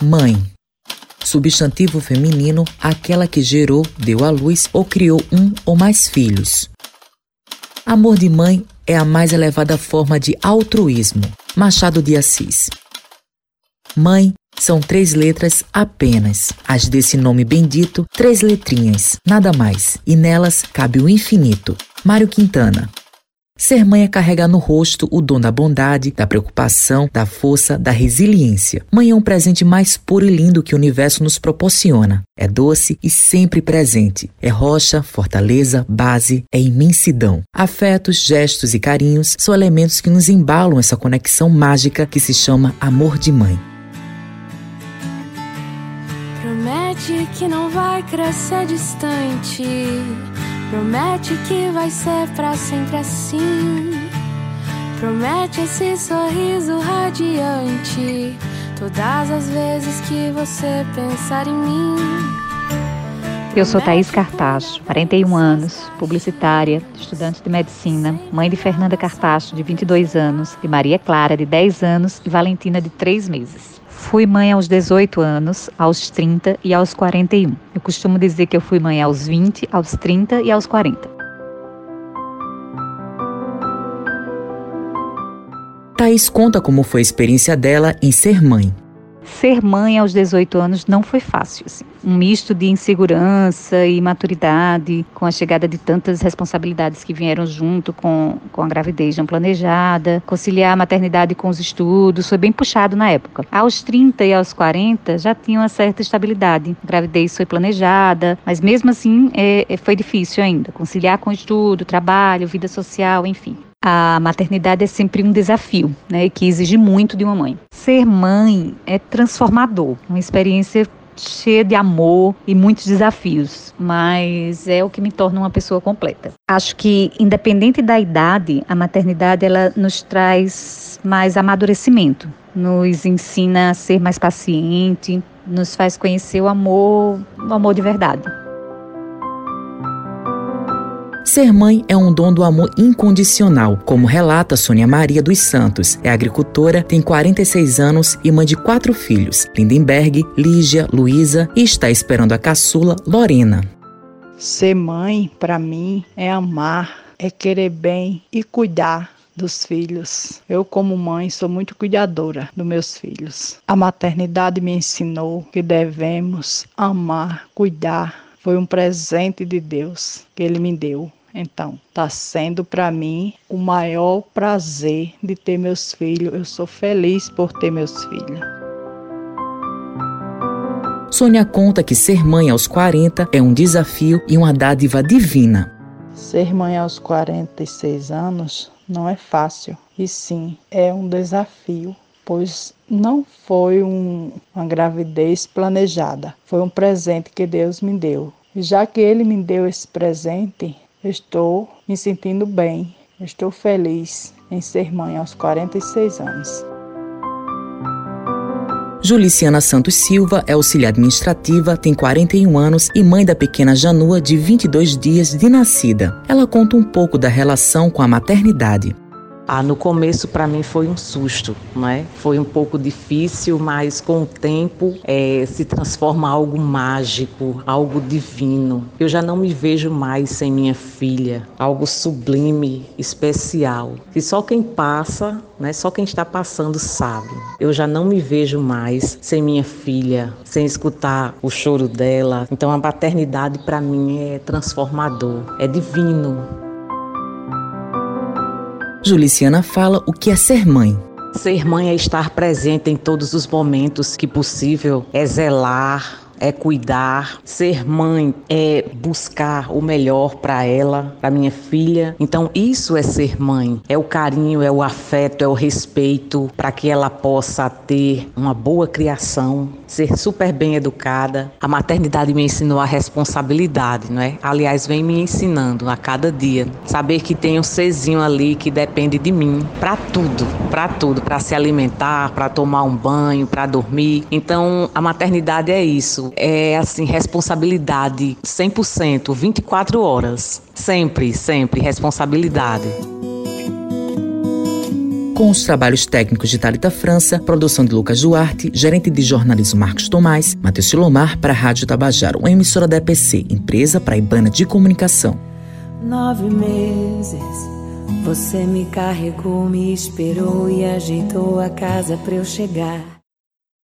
Mãe. Substantivo feminino, aquela que gerou, deu à luz ou criou um ou mais filhos. Amor de mãe é a mais elevada forma de altruísmo. Machado de Assis. Mãe são três letras apenas. As desse nome bendito, três letrinhas, nada mais. E nelas cabe o infinito. Mário Quintana. Ser mãe é carregar no rosto o dom da bondade, da preocupação, da força, da resiliência. Mãe é um presente mais puro e lindo que o universo nos proporciona. É doce e sempre presente. É rocha, fortaleza, base, é imensidão. Afetos, gestos e carinhos são elementos que nos embalam essa conexão mágica que se chama amor de mãe. Promete que não vai crescer distante Promete que vai ser pra sempre assim. Promete esse sorriso radiante. Todas as vezes que você pensar em mim. Eu sou Thaís Cartacho, 41 anos, publicitária, estudante de medicina, mãe de Fernanda Cartacho, de 22 anos, de Maria Clara, de 10 anos e Valentina, de 3 meses. Fui mãe aos 18 anos, aos 30 e aos 41. Eu costumo dizer que eu fui mãe aos 20, aos 30 e aos 40. Thaís conta como foi a experiência dela em ser mãe. Ser mãe aos 18 anos não foi fácil. Assim. Um misto de insegurança e maturidade, com a chegada de tantas responsabilidades que vieram junto com, com a gravidez não planejada, conciliar a maternidade com os estudos, foi bem puxado na época. Aos 30 e aos 40 já tinha uma certa estabilidade. A gravidez foi planejada, mas mesmo assim é, é foi difícil ainda. Conciliar com estudo, trabalho, vida social, enfim a maternidade é sempre um desafio, né, que exige muito de uma mãe. Ser mãe é transformador, uma experiência cheia de amor e muitos desafios, mas é o que me torna uma pessoa completa. Acho que independente da idade, a maternidade ela nos traz mais amadurecimento, nos ensina a ser mais paciente, nos faz conhecer o amor, o amor de verdade. Ser mãe é um dom do amor incondicional, como relata Sônia Maria dos Santos. É agricultora, tem 46 anos e mãe de quatro filhos: Lindenberg, Lígia, Luísa e está esperando a caçula Lorena. Ser mãe, para mim, é amar, é querer bem e cuidar dos filhos. Eu, como mãe, sou muito cuidadora dos meus filhos. A maternidade me ensinou que devemos amar, cuidar. Foi um presente de Deus que Ele me deu. Então, está sendo para mim o maior prazer de ter meus filhos. Eu sou feliz por ter meus filhos. Sônia conta que ser mãe aos 40 é um desafio e uma dádiva divina. Ser mãe aos 46 anos não é fácil, e sim é um desafio, pois não foi um, uma gravidez planejada, foi um presente que Deus me deu. E já que Ele me deu esse presente, Estou me sentindo bem, estou feliz em ser mãe aos 46 anos. Juliciana Santos Silva é auxiliar administrativa, tem 41 anos e mãe da pequena Janua, de 22 dias de nascida. Ela conta um pouco da relação com a maternidade. Ah, no começo para mim foi um susto, né? Foi um pouco difícil, mas com o tempo é, se transforma algo mágico, algo divino. Eu já não me vejo mais sem minha filha, algo sublime, especial. E só quem passa, né? Só quem está passando sabe. Eu já não me vejo mais sem minha filha, sem escutar o choro dela. Então a paternidade para mim é transformador, é divino. Juliciana fala o que é ser mãe. Ser mãe é estar presente em todos os momentos que possível, é zelar, é cuidar, ser mãe é buscar o melhor para ela, para minha filha. Então isso é ser mãe, é o carinho, é o afeto, é o respeito para que ela possa ter uma boa criação, ser super bem educada. A maternidade me ensinou a responsabilidade, não é? Aliás, vem me ensinando a cada dia saber que tem um serzinho ali que depende de mim para tudo, para tudo, para se alimentar, para tomar um banho, para dormir. Então, a maternidade é isso é assim, responsabilidade 100%, 24 horas. Sempre, sempre responsabilidade. com os trabalhos técnicos de Talita França, produção de Lucas Duarte, gerente de jornalismo Marcos Tomás, Matheus Silomar para a Rádio Tabajaro, uma emissora da EPC, empresa paraibana de comunicação. Nove meses, você me carregou, me esperou e ajeitou a casa para eu chegar.